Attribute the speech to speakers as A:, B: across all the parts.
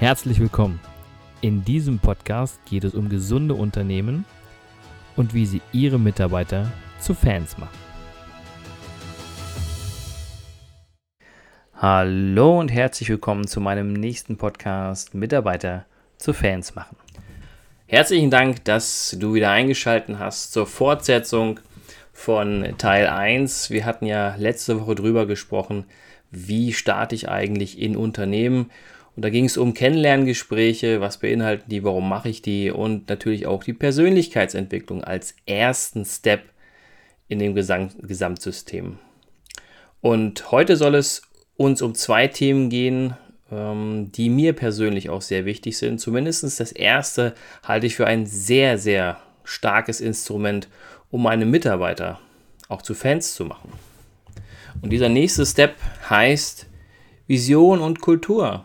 A: Herzlich willkommen. In diesem Podcast geht es um gesunde Unternehmen und wie sie ihre Mitarbeiter zu Fans machen. Hallo und herzlich willkommen zu meinem nächsten Podcast Mitarbeiter zu Fans machen. Herzlichen Dank, dass du wieder eingeschaltet hast zur Fortsetzung von Teil 1. Wir hatten ja letzte Woche drüber gesprochen, wie starte ich eigentlich in Unternehmen und da ging es um Kennenlerngespräche, was beinhalten die, warum mache ich die und natürlich auch die Persönlichkeitsentwicklung als ersten Step in dem Gesam Gesamtsystem. Und heute soll es uns um zwei Themen gehen, ähm, die mir persönlich auch sehr wichtig sind. Zumindest das erste halte ich für ein sehr, sehr starkes Instrument, um meine Mitarbeiter auch zu Fans zu machen. Und dieser nächste Step heißt Vision und Kultur.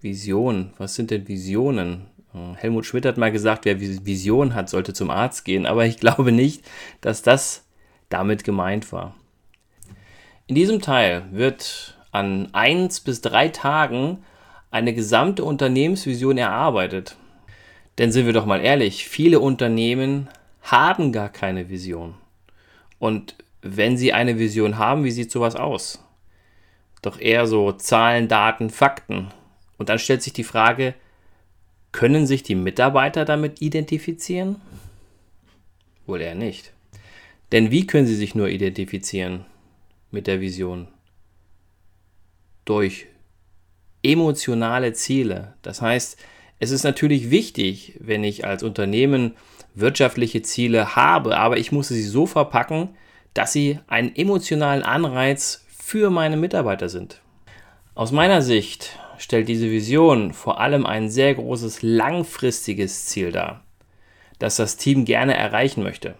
A: Vision. Was sind denn Visionen? Äh, Helmut Schmidt hat mal gesagt, wer Vision hat, sollte zum Arzt gehen, aber ich glaube nicht, dass das damit gemeint war. In diesem Teil wird an eins bis drei Tagen eine gesamte Unternehmensvision erarbeitet. Denn sind wir doch mal ehrlich, viele Unternehmen haben gar keine Vision. Und wenn sie eine Vision haben, wie sieht sowas aus? Doch eher so Zahlen, Daten, Fakten. Und dann stellt sich die Frage, können sich die Mitarbeiter damit identifizieren? Wohl eher nicht. Denn wie können sie sich nur identifizieren mit der Vision? Durch emotionale Ziele. Das heißt, es ist natürlich wichtig, wenn ich als Unternehmen wirtschaftliche Ziele habe, aber ich muss sie so verpacken, dass sie einen emotionalen Anreiz für meine Mitarbeiter sind. Aus meiner Sicht stellt diese Vision vor allem ein sehr großes langfristiges Ziel dar, das das Team gerne erreichen möchte.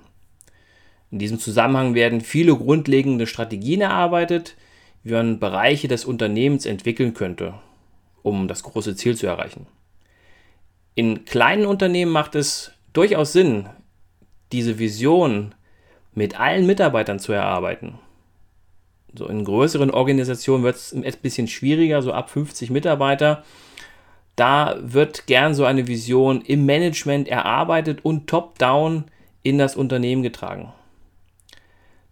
A: In diesem Zusammenhang werden viele grundlegende Strategien erarbeitet, wie man Bereiche des Unternehmens entwickeln könnte, um das große Ziel zu erreichen. In kleinen Unternehmen macht es durchaus Sinn, diese Vision mit allen Mitarbeitern zu erarbeiten. So in größeren Organisationen wird es ein bisschen schwieriger, so ab 50 Mitarbeiter. Da wird gern so eine Vision im Management erarbeitet und top-down in das Unternehmen getragen.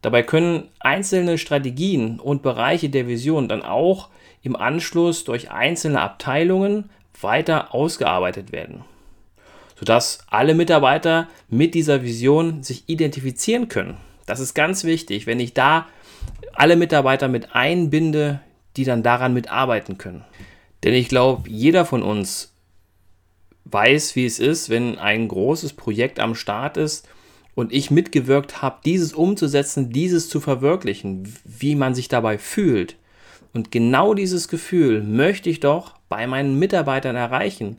A: Dabei können einzelne Strategien und Bereiche der Vision dann auch im Anschluss durch einzelne Abteilungen weiter ausgearbeitet werden, sodass alle Mitarbeiter mit dieser Vision sich identifizieren können. Das ist ganz wichtig. Wenn ich da alle Mitarbeiter mit einbinde, die dann daran mitarbeiten können. Denn ich glaube, jeder von uns weiß, wie es ist, wenn ein großes Projekt am Start ist und ich mitgewirkt habe, dieses umzusetzen, dieses zu verwirklichen, wie man sich dabei fühlt. Und genau dieses Gefühl möchte ich doch bei meinen Mitarbeitern erreichen.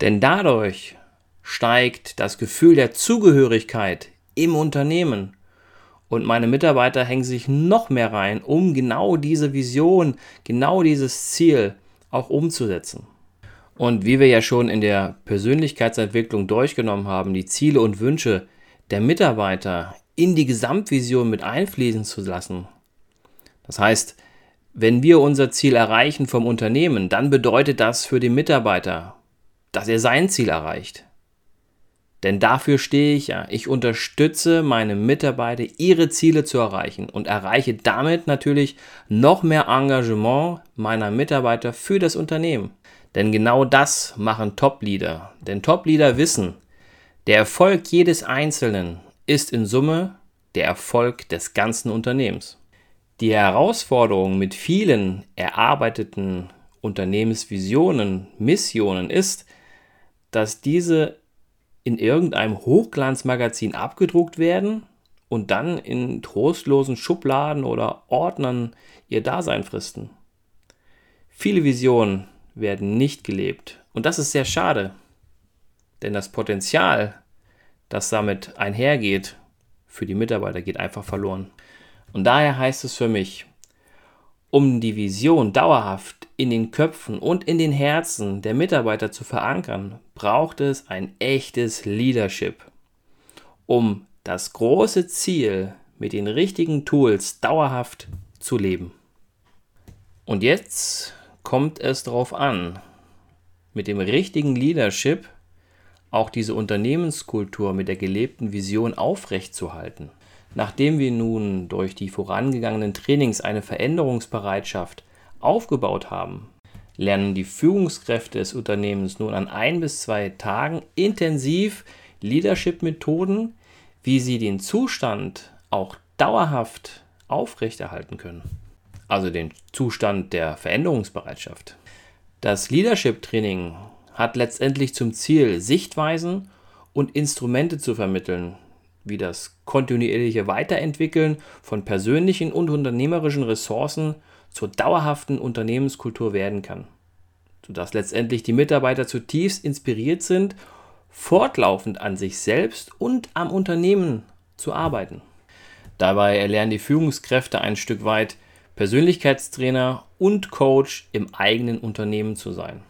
A: Denn dadurch steigt das Gefühl der Zugehörigkeit im Unternehmen und meine Mitarbeiter hängen sich noch mehr rein, um genau diese Vision, genau dieses Ziel auch umzusetzen. Und wie wir ja schon in der Persönlichkeitsentwicklung durchgenommen haben, die Ziele und Wünsche der Mitarbeiter in die Gesamtvision mit einfließen zu lassen. Das heißt, wenn wir unser Ziel erreichen vom Unternehmen, dann bedeutet das für den Mitarbeiter, dass er sein Ziel erreicht. Denn dafür stehe ich ja. Ich unterstütze meine Mitarbeiter, ihre Ziele zu erreichen und erreiche damit natürlich noch mehr Engagement meiner Mitarbeiter für das Unternehmen. Denn genau das machen Top-Leader. Denn Top-Leader wissen, der Erfolg jedes Einzelnen ist in Summe der Erfolg des ganzen Unternehmens. Die Herausforderung mit vielen erarbeiteten Unternehmensvisionen, Missionen ist, dass diese in irgendeinem Hochglanzmagazin abgedruckt werden und dann in trostlosen Schubladen oder Ordnern ihr Dasein fristen. Viele Visionen werden nicht gelebt und das ist sehr schade, denn das Potenzial, das damit einhergeht, für die Mitarbeiter geht einfach verloren. Und daher heißt es für mich, um die Vision dauerhaft in den Köpfen und in den Herzen der Mitarbeiter zu verankern, braucht es ein echtes Leadership, um das große Ziel mit den richtigen Tools dauerhaft zu leben. Und jetzt kommt es darauf an, mit dem richtigen Leadership auch diese Unternehmenskultur mit der gelebten Vision aufrechtzuerhalten. Nachdem wir nun durch die vorangegangenen Trainings eine Veränderungsbereitschaft aufgebaut haben, lernen die Führungskräfte des Unternehmens nun an ein bis zwei Tagen intensiv Leadership-Methoden, wie sie den Zustand auch dauerhaft aufrechterhalten können. Also den Zustand der Veränderungsbereitschaft. Das Leadership-Training hat letztendlich zum Ziel, Sichtweisen und Instrumente zu vermitteln, wie das kontinuierliche Weiterentwickeln von persönlichen und unternehmerischen Ressourcen zur dauerhaften Unternehmenskultur werden kann, sodass letztendlich die Mitarbeiter zutiefst inspiriert sind, fortlaufend an sich selbst und am Unternehmen zu arbeiten. Dabei erlernen die Führungskräfte ein Stück weit Persönlichkeitstrainer und Coach im eigenen Unternehmen zu sein.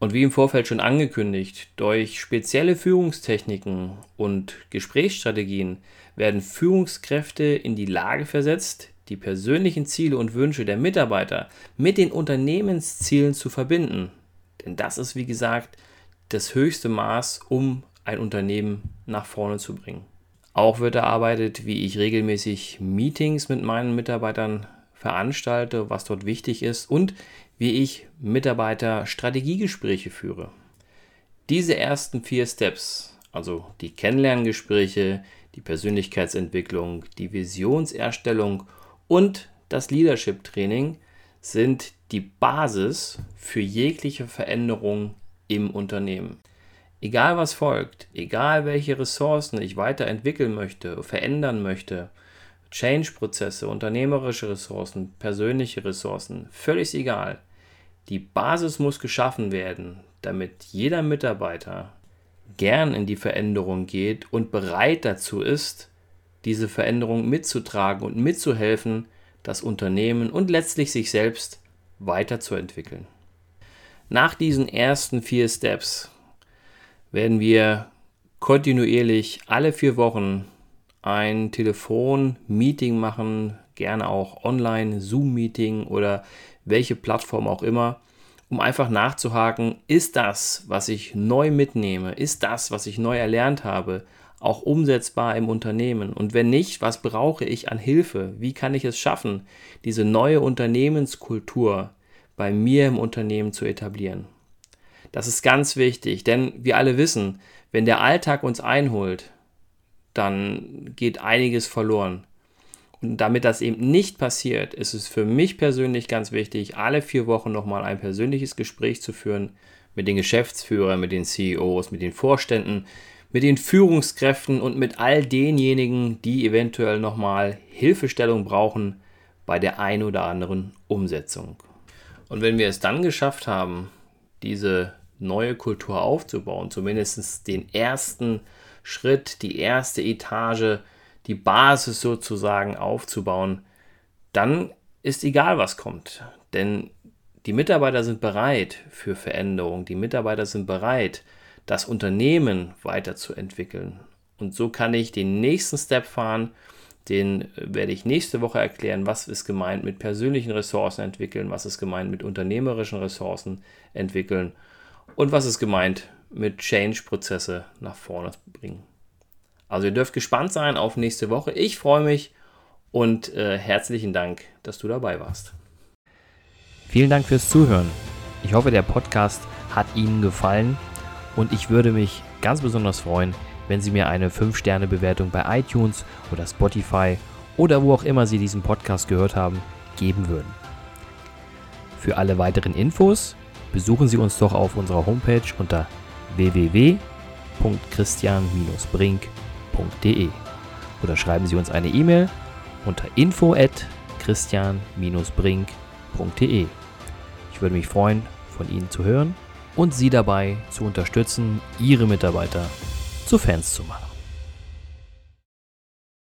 A: Und wie im Vorfeld schon angekündigt, durch spezielle Führungstechniken und Gesprächsstrategien werden Führungskräfte in die Lage versetzt, die persönlichen Ziele und Wünsche der Mitarbeiter mit den Unternehmenszielen zu verbinden. Denn das ist, wie gesagt, das höchste Maß, um ein Unternehmen nach vorne zu bringen. Auch wird erarbeitet, wie ich regelmäßig Meetings mit meinen Mitarbeitern veranstalte, was dort wichtig ist und wie ich Mitarbeiter-Strategiegespräche führe. Diese ersten vier Steps, also die Kennenlerngespräche, die Persönlichkeitsentwicklung, die Visionserstellung und das Leadership-Training, sind die Basis für jegliche Veränderung im Unternehmen. Egal was folgt, egal welche Ressourcen ich weiterentwickeln möchte, verändern möchte, Change-Prozesse, unternehmerische Ressourcen, persönliche Ressourcen, völlig egal. Die Basis muss geschaffen werden, damit jeder Mitarbeiter gern in die Veränderung geht und bereit dazu ist, diese Veränderung mitzutragen und mitzuhelfen, das Unternehmen und letztlich sich selbst weiterzuentwickeln. Nach diesen ersten vier Steps werden wir kontinuierlich alle vier Wochen ein Telefon-Meeting machen, gerne auch online, Zoom-Meeting oder welche Plattform auch immer, um einfach nachzuhaken, ist das, was ich neu mitnehme, ist das, was ich neu erlernt habe, auch umsetzbar im Unternehmen? Und wenn nicht, was brauche ich an Hilfe? Wie kann ich es schaffen, diese neue Unternehmenskultur bei mir im Unternehmen zu etablieren? Das ist ganz wichtig, denn wir alle wissen, wenn der Alltag uns einholt, dann geht einiges verloren. Und damit das eben nicht passiert, ist es für mich persönlich ganz wichtig, alle vier Wochen nochmal ein persönliches Gespräch zu führen mit den Geschäftsführern, mit den CEOs, mit den Vorständen, mit den Führungskräften und mit all denjenigen, die eventuell nochmal Hilfestellung brauchen bei der ein oder anderen Umsetzung. Und wenn wir es dann geschafft haben, diese neue Kultur aufzubauen, zumindest den ersten Schritt, die erste Etage, die Basis sozusagen aufzubauen, dann ist egal, was kommt. Denn die Mitarbeiter sind bereit für Veränderung. Die Mitarbeiter sind bereit, das Unternehmen weiterzuentwickeln. Und so kann ich den nächsten Step fahren. Den werde ich nächste Woche erklären, was ist gemeint mit persönlichen Ressourcen entwickeln, was ist gemeint mit unternehmerischen Ressourcen entwickeln und was ist gemeint mit Change-Prozesse nach vorne bringen. Also ihr dürft gespannt sein auf nächste Woche. Ich freue mich und äh, herzlichen Dank, dass du dabei warst.
B: Vielen Dank fürs Zuhören. Ich hoffe, der Podcast hat Ihnen gefallen und ich würde mich ganz besonders freuen, wenn Sie mir eine 5-Sterne-Bewertung bei iTunes oder Spotify oder wo auch immer Sie diesen Podcast gehört haben, geben würden. Für alle weiteren Infos besuchen Sie uns doch auf unserer Homepage unter www.christian-brink.com christian-brink.de oder schreiben Sie uns eine E-Mail unter info at christian-brink.de. Ich würde mich freuen, von Ihnen zu hören und Sie dabei zu unterstützen, Ihre Mitarbeiter zu Fans zu machen.